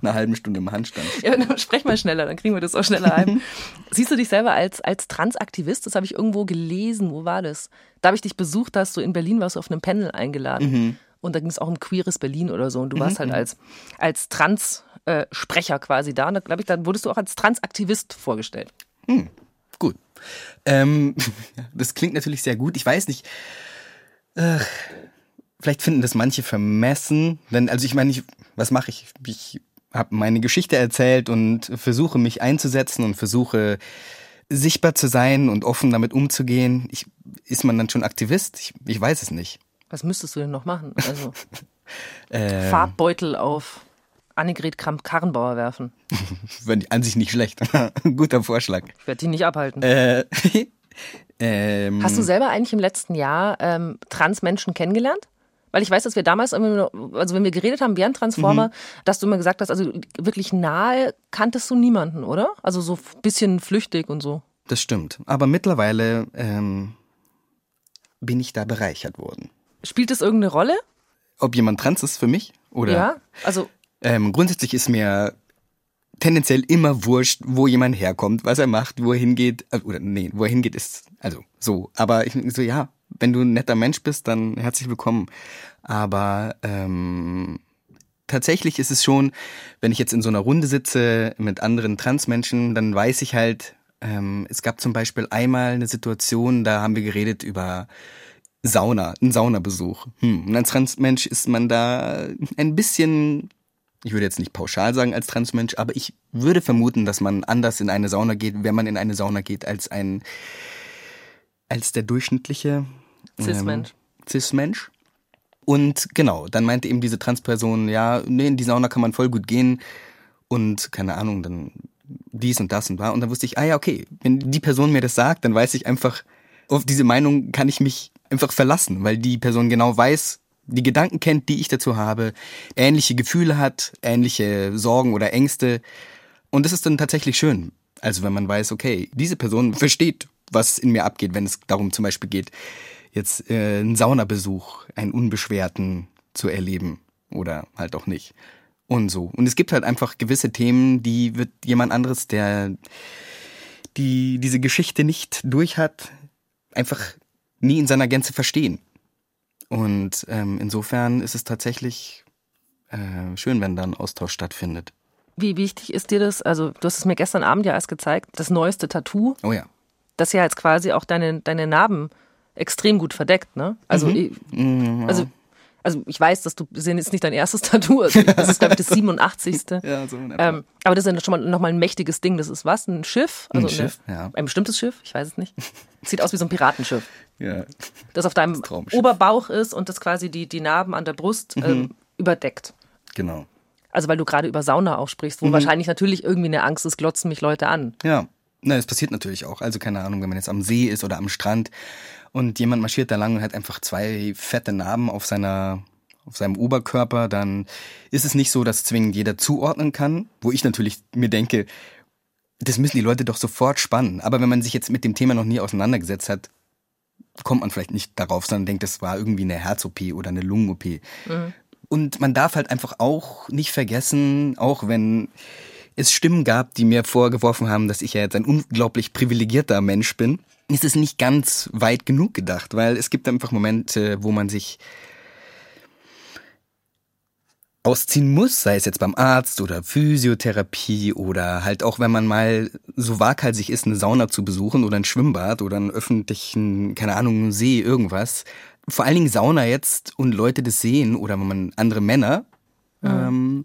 [SPEAKER 4] eine halbe Stunde im Handstand.
[SPEAKER 1] Ja, dann sprech mal schneller, dann kriegen wir das auch schneller ein. Siehst du dich selber als, als Transaktivist? Das habe ich irgendwo gelesen. Wo war das? Da habe ich dich besucht, hast du in Berlin warst du auf einem Panel eingeladen. Mhm. Und da ging es auch um queeres Berlin oder so. Und du warst mhm. halt als, als Trans-Sprecher quasi da. Und glaube ich, dann wurdest du auch als Transaktivist vorgestellt.
[SPEAKER 4] Mhm. Gut. Ähm, das klingt natürlich sehr gut. Ich weiß nicht. Äh, vielleicht finden das manche vermessen. Denn, also ich meine, ich, was mache ich? Ich habe meine Geschichte erzählt und versuche mich einzusetzen und versuche sichtbar zu sein und offen damit umzugehen. Ich, ist man dann schon Aktivist? Ich, ich weiß es nicht.
[SPEAKER 1] Was müsstest du denn noch machen? Also ähm, Farbbeutel auf Annegret Kramp-Karrenbauer werfen.
[SPEAKER 4] Wenn an sich nicht schlecht. Guter Vorschlag.
[SPEAKER 1] Ich werde die nicht abhalten.
[SPEAKER 4] Äh, ähm,
[SPEAKER 1] Hast du selber eigentlich im letzten Jahr ähm, Transmenschen kennengelernt? Weil ich weiß, dass wir damals, also wenn wir geredet haben während Transformer, mhm. dass du immer gesagt hast, also wirklich nahe kanntest du niemanden, oder? Also so ein bisschen flüchtig und so.
[SPEAKER 4] Das stimmt. Aber mittlerweile ähm, bin ich da bereichert worden.
[SPEAKER 1] Spielt es irgendeine Rolle?
[SPEAKER 4] Ob jemand trans ist für mich? Oder?
[SPEAKER 1] Ja, also
[SPEAKER 4] ähm, grundsätzlich ist mir tendenziell immer wurscht, wo jemand herkommt, was er macht, wo er hingeht. Äh, oder nee, wo er hingeht ist, also so. Aber ich so, ja, wenn du ein netter Mensch bist, dann herzlich willkommen. Aber ähm, tatsächlich ist es schon, wenn ich jetzt in so einer Runde sitze mit anderen Transmenschen, dann weiß ich halt, ähm, es gab zum Beispiel einmal eine Situation, da haben wir geredet über Sauna, einen Saunabesuch. Hm. Und als Transmensch ist man da ein bisschen ich würde jetzt nicht pauschal sagen als Transmensch, aber ich würde vermuten, dass man anders in eine Sauna geht, wenn man in eine Sauna geht, als ein, als der durchschnittliche
[SPEAKER 1] Cis-Mensch.
[SPEAKER 4] Ähm, Cis-Mensch. Und genau, dann meinte eben diese Transperson, ja, nee, in die Sauna kann man voll gut gehen und keine Ahnung, dann dies und das und war. Und dann wusste ich, ah ja, okay, wenn die Person mir das sagt, dann weiß ich einfach, auf diese Meinung kann ich mich einfach verlassen, weil die Person genau weiß, die Gedanken kennt, die ich dazu habe, ähnliche Gefühle hat, ähnliche Sorgen oder Ängste. Und das ist dann tatsächlich schön. Also wenn man weiß, okay, diese Person versteht, was in mir abgeht, wenn es darum zum Beispiel geht, jetzt äh, einen Saunabesuch, einen unbeschwerten zu erleben oder halt auch nicht. Und so. Und es gibt halt einfach gewisse Themen, die wird jemand anderes, der die diese Geschichte nicht durch hat, einfach nie in seiner Gänze verstehen. Und ähm, insofern ist es tatsächlich äh, schön, wenn da ein Austausch stattfindet.
[SPEAKER 1] Wie wichtig ist dir das? Also, du hast es mir gestern Abend ja erst gezeigt, das neueste Tattoo.
[SPEAKER 4] Oh ja.
[SPEAKER 1] Das ja jetzt quasi auch deine, deine Narben extrem gut verdeckt, ne? Also, mhm. ich,
[SPEAKER 4] mhm,
[SPEAKER 1] also, also ich weiß, dass du das ist nicht dein erstes Tattoo. Also das ist, glaube ich, das 87.
[SPEAKER 4] ja, so
[SPEAKER 1] ähm, aber das ist ja schon mal nochmal ein mächtiges Ding. Das ist was? Ein Schiff?
[SPEAKER 4] Also ein Schiff, eine, ja.
[SPEAKER 1] Ein bestimmtes Schiff? Ich weiß es nicht. Sieht aus wie so ein Piratenschiff.
[SPEAKER 4] Ja.
[SPEAKER 1] Das auf deinem das Oberbauch ist und das quasi die, die Narben an der Brust mhm. ähm, überdeckt.
[SPEAKER 4] Genau.
[SPEAKER 1] Also weil du gerade über Sauna auch sprichst, wo mhm. wahrscheinlich natürlich irgendwie eine Angst ist, glotzen mich Leute an.
[SPEAKER 4] Ja, na, das passiert natürlich auch. Also keine Ahnung, wenn man jetzt am See ist oder am Strand und jemand marschiert da lang und hat einfach zwei fette Narben auf seiner auf seinem Oberkörper, dann ist es nicht so, dass zwingend jeder zuordnen kann, wo ich natürlich mir denke, das müssen die Leute doch sofort spannen. Aber wenn man sich jetzt mit dem Thema noch nie auseinandergesetzt hat, kommt man vielleicht nicht darauf, sondern denkt, das war irgendwie eine Herz-OP oder eine Lungen-OP. Mhm. Und man darf halt einfach auch nicht vergessen, auch wenn es Stimmen gab, die mir vorgeworfen haben, dass ich ja jetzt ein unglaublich privilegierter Mensch bin, ist es nicht ganz weit genug gedacht, weil es gibt einfach Momente, wo man sich ausziehen muss, sei es jetzt beim Arzt oder Physiotherapie oder halt auch, wenn man mal so waghalsig ist, eine Sauna zu besuchen oder ein Schwimmbad oder einen öffentlichen, keine Ahnung, See, irgendwas. Vor allen Dingen Sauna jetzt und Leute das sehen oder wenn man andere Männer, mhm. ähm,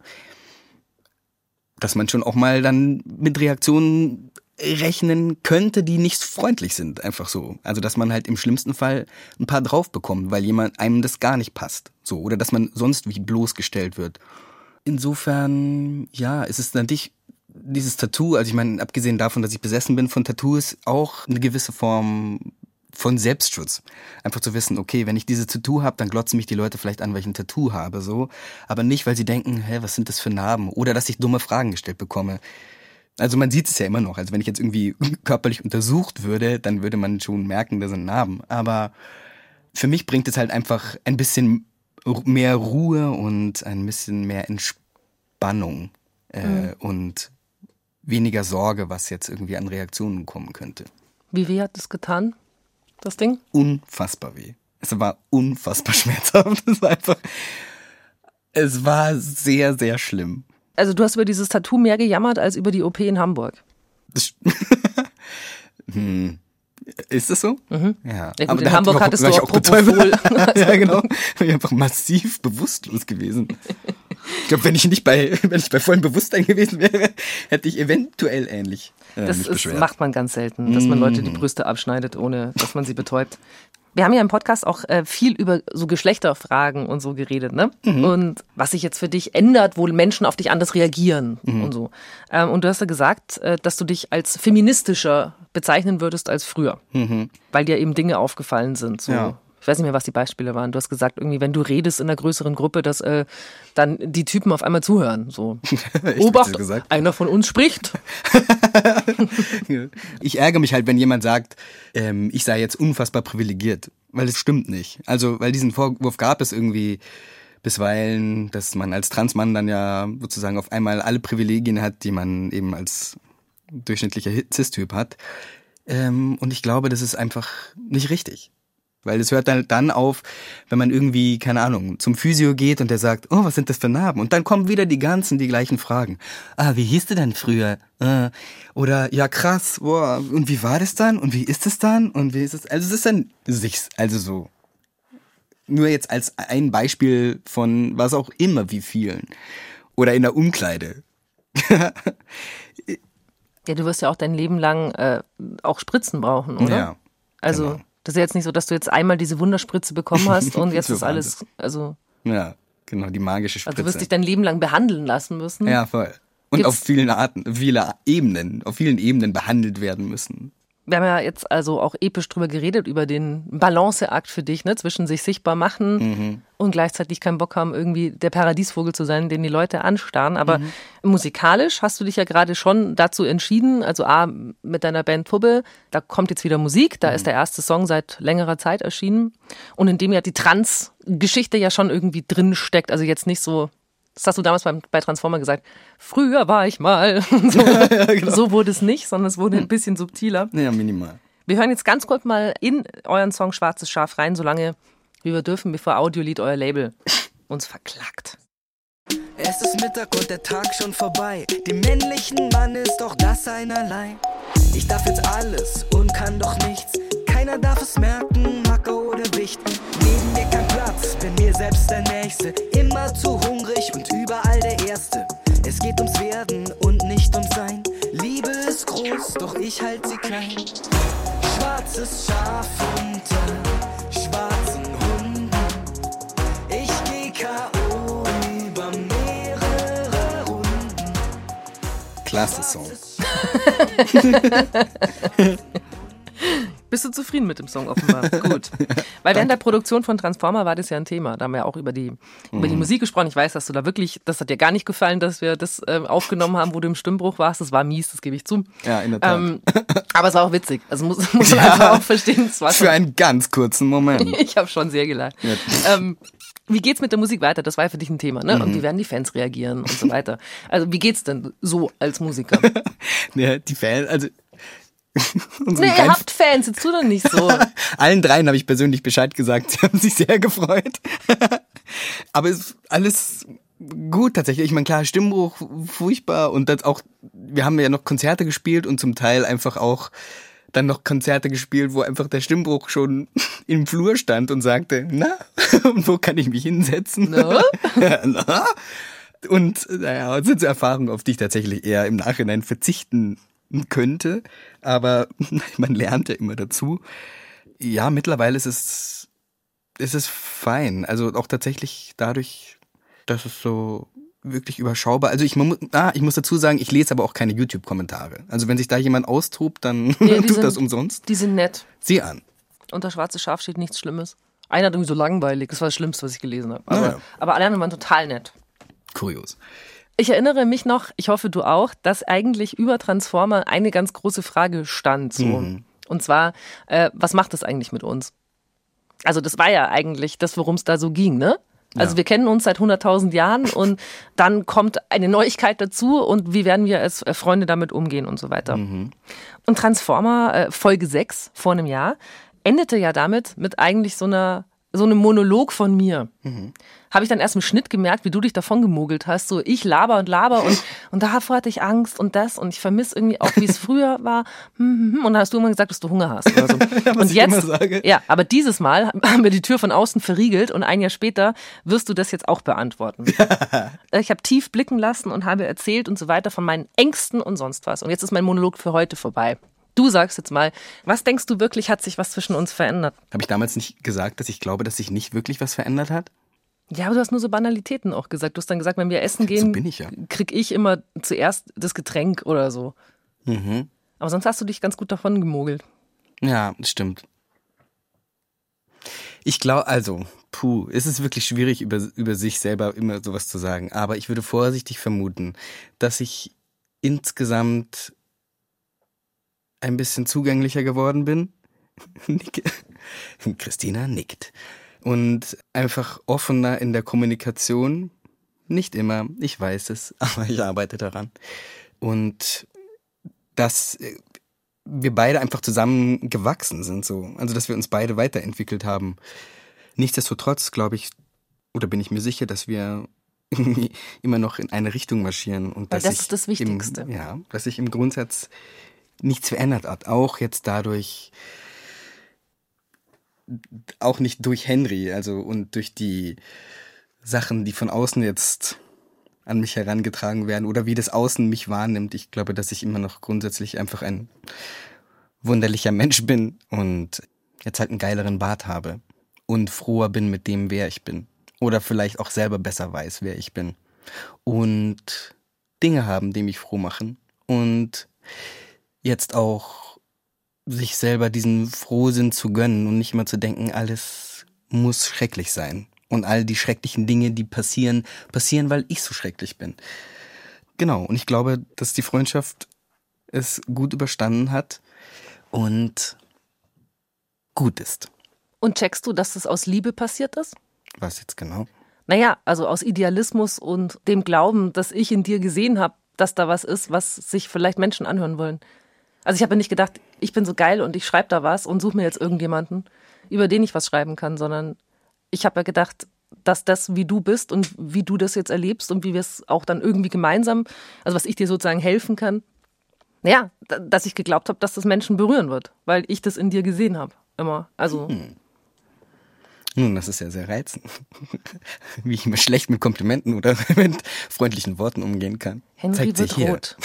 [SPEAKER 4] dass man schon auch mal dann mit Reaktionen rechnen könnte, die nicht freundlich sind, einfach so. Also dass man halt im schlimmsten Fall ein paar drauf bekommt, weil jemand einem das gar nicht passt. So, oder dass man sonst wie bloßgestellt wird. Insofern, ja, es ist natürlich dieses Tattoo, also ich meine, abgesehen davon, dass ich besessen bin von Tattoos, auch eine gewisse Form von Selbstschutz. Einfach zu wissen, okay, wenn ich diese Tattoo habe, dann glotzen mich die Leute vielleicht an, weil ich ein Tattoo habe, so. Aber nicht, weil sie denken, hä, was sind das für Narben? Oder dass ich dumme Fragen gestellt bekomme. Also man sieht es ja immer noch. Also wenn ich jetzt irgendwie körperlich untersucht würde, dann würde man schon merken, da sind Narben. Aber für mich bringt es halt einfach ein bisschen mehr Ruhe und ein bisschen mehr Entspannung äh, mhm. und weniger Sorge, was jetzt irgendwie an Reaktionen kommen könnte.
[SPEAKER 1] Wie weh hat es getan, das Ding?
[SPEAKER 4] Unfassbar weh. Es war unfassbar schmerzhaft. Es war einfach, es war sehr, sehr schlimm.
[SPEAKER 1] Also du hast über dieses Tattoo mehr gejammert als über die OP in Hamburg.
[SPEAKER 4] hm. Ist das so?
[SPEAKER 1] Mhm. Ja. ja gut, in Hamburg hattest du auch, auch
[SPEAKER 4] Propofol. ja, genau. Ich bin einfach massiv bewusstlos gewesen. Ich glaube, wenn ich nicht bei, wenn ich bei vollem Bewusstsein gewesen wäre, hätte ich eventuell ähnlich.
[SPEAKER 1] Äh, das ist, macht man ganz selten, dass man Leute die mm. Brüste abschneidet, ohne dass man sie betäubt. Wir haben ja im Podcast auch äh, viel über so Geschlechterfragen und so geredet, ne? Mhm. Und was sich jetzt für dich ändert, wo Menschen auf dich anders reagieren mhm. und so. Ähm, und du hast ja gesagt, äh, dass du dich als feministischer bezeichnen würdest als früher, mhm. weil dir eben Dinge aufgefallen sind. So. Ja ich weiß nicht mehr, was die Beispiele waren. Du hast gesagt, irgendwie, wenn du redest in einer größeren Gruppe, dass äh, dann die Typen auf einmal zuhören. So, Obacht, einer von uns spricht.
[SPEAKER 4] ich ärgere mich halt, wenn jemand sagt, ähm, ich sei jetzt unfassbar privilegiert, weil es stimmt nicht. Also, weil diesen Vorwurf gab es irgendwie bisweilen, dass man als Transmann dann ja sozusagen auf einmal alle Privilegien hat, die man eben als durchschnittlicher Cis-Typ hat. Ähm, und ich glaube, das ist einfach nicht richtig. Weil es hört dann, dann auf, wenn man irgendwie, keine Ahnung, zum Physio geht und der sagt, oh, was sind das für Narben? Und dann kommen wieder die ganzen, die gleichen Fragen. Ah, wie hieß du denn früher? Äh, oder, ja krass, boah, und wie war das dann? Und wie ist es dann? Und wie ist es? Also es ist dann sich's, also so. Nur jetzt als ein Beispiel von was auch immer wie vielen. Oder in der Umkleide.
[SPEAKER 1] ja, du wirst ja auch dein Leben lang äh, auch Spritzen brauchen, oder? Ja. Also. Genau. Das ist jetzt nicht so, dass du jetzt einmal diese Wunderspritze bekommen hast und jetzt ist alles, also.
[SPEAKER 4] Ja, genau, die magische Spritze.
[SPEAKER 1] Also du wirst dich dein Leben lang behandeln lassen müssen.
[SPEAKER 4] Ja, voll. Und Gibt's auf vielen Arten, viele Ebenen, auf vielen Ebenen behandelt werden müssen
[SPEAKER 1] wir haben ja jetzt also auch episch drüber geredet, über den Balanceakt für dich, ne, zwischen sich sichtbar machen mhm. und gleichzeitig keinen Bock haben, irgendwie der Paradiesvogel zu sein, den die Leute anstarren. Aber mhm. musikalisch hast du dich ja gerade schon dazu entschieden, also A, mit deiner Band Pubbe, da kommt jetzt wieder Musik, da mhm. ist der erste Song seit längerer Zeit erschienen und in dem ja die Trans-Geschichte ja schon irgendwie drin steckt, also jetzt nicht so das hast du damals beim, bei Transformer gesagt. Früher war ich mal. so, ja, genau. so wurde es nicht, sondern es wurde ein bisschen subtiler.
[SPEAKER 4] Ja, minimal.
[SPEAKER 1] Wir hören jetzt ganz kurz mal in euren Song Schwarzes Schaf rein, solange wie wir dürfen, bevor Audiolied euer Label uns verklagt.
[SPEAKER 8] Es ist Mittag und der Tag schon vorbei. Dem männlichen Mann ist doch das einerlei. Ich darf jetzt alles und kann doch nichts. Keiner darf es merken, Macker oder Wicht. Neben mir mir selbst der Nächste. Immer zu hungrig und überall der Erste. Es geht ums Werden und nicht ums Sein. Liebe ist groß, doch ich halt sie klein. Schwarzes Schaf unter schwarzen Hunden. Ich geh K.O. über mehrere Runden.
[SPEAKER 4] Klasse Song.
[SPEAKER 1] Bist du zufrieden mit dem Song offenbar? Gut. Weil während der Produktion von Transformer war das ja ein Thema. Da haben wir auch über die, mhm. über die mhm. Musik gesprochen. Ich weiß, dass du da wirklich, das hat dir gar nicht gefallen, dass wir das äh, aufgenommen haben, wo du im Stimmbruch warst. Das war mies, das gebe ich zu.
[SPEAKER 4] Ja, in der Tat. Ähm,
[SPEAKER 1] aber es war auch witzig. Also muss, muss man ja, einfach auch verstehen. Es war
[SPEAKER 4] für einen ganz kurzen Moment.
[SPEAKER 1] ich habe schon sehr gelacht. Ja. Ähm, wie geht's mit der Musik weiter? Das war ja für dich ein Thema, ne? Mhm. Und wie werden die Fans reagieren und so weiter. Also wie geht's denn so als Musiker?
[SPEAKER 4] ja, die Fans, also
[SPEAKER 1] nee, ihr habt Fans, jetzt tu doch nicht so.
[SPEAKER 4] Allen dreien habe ich persönlich Bescheid gesagt. Sie haben sich sehr gefreut. Aber es ist alles gut tatsächlich. Ich meine, klar, Stimmbruch furchtbar und das auch, wir haben ja noch Konzerte gespielt und zum Teil einfach auch dann noch Konzerte gespielt, wo einfach der Stimmbruch schon im Flur stand und sagte, na, wo kann ich mich hinsetzen? No? na? Und naja, das sind so Erfahrungen, auf die ich tatsächlich eher im Nachhinein verzichten könnte, aber man lernt ja immer dazu. Ja, mittlerweile ist es, ist es fein. Also auch tatsächlich dadurch, dass es so wirklich überschaubar. Also ich, man, ah, ich muss dazu sagen, ich lese aber auch keine YouTube-Kommentare. Also wenn sich da jemand austobt, dann
[SPEAKER 1] Nee,
[SPEAKER 4] tut
[SPEAKER 1] sind-
[SPEAKER 4] das umsonst.
[SPEAKER 1] Die sind nett.
[SPEAKER 4] Sieh an.
[SPEAKER 1] Unter schwarzes Schaf steht nichts Schlimmes. Einer hat irgendwie so langweilig. Das war das Schlimmste, was ich gelesen habe. Aber,
[SPEAKER 4] Naja.
[SPEAKER 1] aber alle anderen waren total nett.
[SPEAKER 4] Kurios.
[SPEAKER 1] Ich erinnere mich noch, ich hoffe du auch, dass eigentlich über Transformer eine ganz große Frage stand. So.
[SPEAKER 4] Mhm.
[SPEAKER 1] Und zwar, äh, was macht das eigentlich mit uns? Also das war ja eigentlich das, worum es da so ging, ne? Also
[SPEAKER 4] Ja.
[SPEAKER 1] wir kennen uns seit 100.000 Jahren und dann kommt eine Neuigkeit dazu und wie werden wir als äh, Freunde damit umgehen und so weiter.
[SPEAKER 4] Mhm.
[SPEAKER 1] Und Transformer äh, Folge 6 vor einem Jahr endete ja damit mit eigentlich so einer so einem Monolog von mir. Habe ich dann erst im Schnitt gemerkt, wie du dich davon gemogelt hast. So, ich laber und laber und, und davor hatte ich Angst und das und ich vermisse irgendwie auch, wie es früher war. Hm, hm, hm. Und dann hast du immer gesagt, dass du Hunger hast oder so. und
[SPEAKER 4] ich immer sage.
[SPEAKER 1] ja, aber dieses Mal haben wir die Tür von außen verriegelt und ein Jahr später wirst du das jetzt auch beantworten. ich habe tief blicken lassen und habe erzählt und so weiter von meinen Ängsten und sonst was. Und jetzt ist mein Monolog für heute vorbei. Du sagst jetzt mal, was denkst du wirklich, hat sich was zwischen uns verändert?
[SPEAKER 4] Habe ich damals nicht gesagt, dass ich glaube, dass sich nicht wirklich was verändert hat?
[SPEAKER 1] Ja, aber du hast nur so Banalitäten auch gesagt. Du hast dann gesagt, wenn wir essen gehen,
[SPEAKER 4] bin ich ja.
[SPEAKER 1] krieg ich immer zuerst das Getränk oder so.
[SPEAKER 4] Mhm.
[SPEAKER 1] Aber sonst hast du dich ganz gut davon gemogelt.
[SPEAKER 4] Ja, stimmt. Ich glaube, also, puh, es ist wirklich schwierig, über, über sich selber immer sowas zu sagen. Aber ich würde vorsichtig vermuten, dass ich insgesamt ein bisschen zugänglicher geworden bin. Christina nickt. Und einfach offener in der Kommunikation. Nicht immer, ich weiß es, aber ich arbeite daran. Und dass äh, wir beide einfach zusammen gewachsen sind, so. Also, dass wir uns beide weiterentwickelt haben. Nichtsdestotrotz glaube ich, oder bin ich mir sicher, dass wir irgendwie immer noch in eine Richtung marschieren und
[SPEAKER 1] Weil
[SPEAKER 4] dass
[SPEAKER 1] das ist das Wichtigste.
[SPEAKER 4] Im, ja, dass sich im Grundsatz nichts verändert hat. Auch jetzt dadurch, auch nicht durch Henry, also und durch die Sachen, die von außen jetzt an mich herangetragen werden oder wie das Außen mich wahrnimmt. Ich glaube, dass ich immer noch grundsätzlich einfach ein wunderlicher Mensch bin und jetzt halt einen geileren Bart habe und froher bin mit dem, wer ich bin. Oder vielleicht auch selber besser weiß, wer ich bin. Und Dinge haben, die mich froh machen. Und jetzt auch sich selber diesen Frohsinn zu gönnen und nicht immer zu denken, alles muss schrecklich sein. Und all die schrecklichen Dinge, die passieren, passieren, weil ich so schrecklich bin. Genau, und ich glaube, dass die Freundschaft es gut überstanden hat und gut ist.
[SPEAKER 1] Und checkst du, dass das aus Liebe passiert ist?
[SPEAKER 4] Was jetzt genau?
[SPEAKER 1] Naja, also aus Idealismus und dem Glauben, dass ich in dir gesehen habe, dass da was ist, was sich vielleicht Menschen anhören wollen. Also ich habe nicht gedacht, ich bin so geil und ich schreibe da was und suche mir jetzt irgendjemanden, über den ich was schreiben kann, sondern ich habe ja gedacht, dass das, wie du bist und wie du das jetzt erlebst und wie wir es auch dann irgendwie gemeinsam, also was ich dir sozusagen helfen kann, naja, da- dass ich geglaubt habe, dass das Menschen berühren wird, weil ich das in dir gesehen habe. Immer. Also,
[SPEAKER 4] Nun, das ist ja sehr reizend. Wie ich immer schlecht mit Komplimenten oder mit freundlichen Worten umgehen kann.
[SPEAKER 1] Henry
[SPEAKER 4] Zeigt sich
[SPEAKER 1] wird
[SPEAKER 4] hier.
[SPEAKER 1] rot.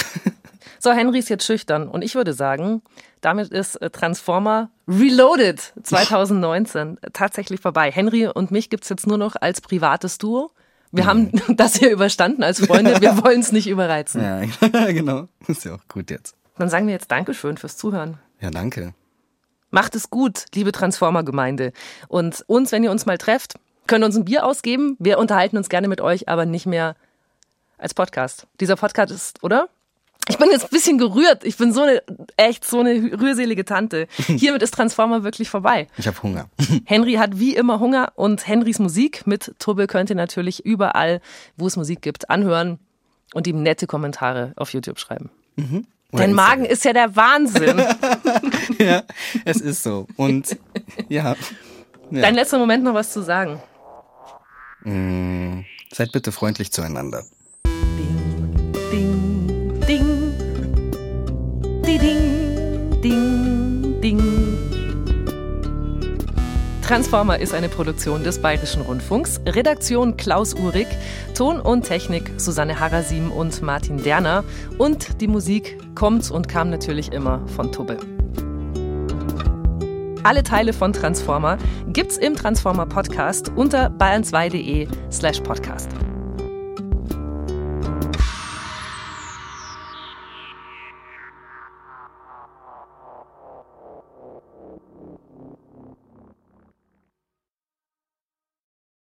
[SPEAKER 1] So, Henry ist jetzt schüchtern und ich würde sagen, damit ist äh, Transformer Reloaded 2019 tatsächlich vorbei. Henry und mich gibt's jetzt nur noch als privates Duo. Wir haben das hier überstanden als Freunde, wir wollen es nicht überreizen.
[SPEAKER 4] Ja, genau. Ist ja auch gut jetzt.
[SPEAKER 1] Dann sagen wir jetzt Dankeschön fürs Zuhören.
[SPEAKER 4] Ja, danke.
[SPEAKER 1] Macht es gut, liebe Transformer-Gemeinde. Und uns, wenn ihr uns mal trefft, könnt ihr uns ein Bier ausgeben. Wir unterhalten uns gerne mit euch, aber nicht mehr als Podcast. Dieser Podcast ist, oder? Ich bin jetzt ein bisschen gerührt. Ich bin so eine, echt so eine rührselige Tante. Hiermit ist Transformer wirklich vorbei.
[SPEAKER 4] Ich habe Hunger.
[SPEAKER 1] Henry hat wie immer Hunger und Henrys Musik mit Turbel könnt ihr natürlich überall, wo es Musik gibt, anhören und ihm nette Kommentare auf YouTube schreiben.
[SPEAKER 4] Oder
[SPEAKER 1] Dein Magen ist ja der Wahnsinn.
[SPEAKER 4] Ja, es ist so. Und ja. ja.
[SPEAKER 1] Dein letzter Moment noch was zu sagen.
[SPEAKER 4] Mm, Seid bitte freundlich zueinander.
[SPEAKER 1] Ding, ding, Transformer ist eine Produktion des Bayerischen Rundfunks. Redaktion Klaus Uhrig, Ton und Technik Susanne Harasim und Martin Derner. Und die Musik kommt und kam natürlich immer von Tubbe. Alle Teile von Transformer gibt's im Transformer Podcast unter bayern2.de slash podcast.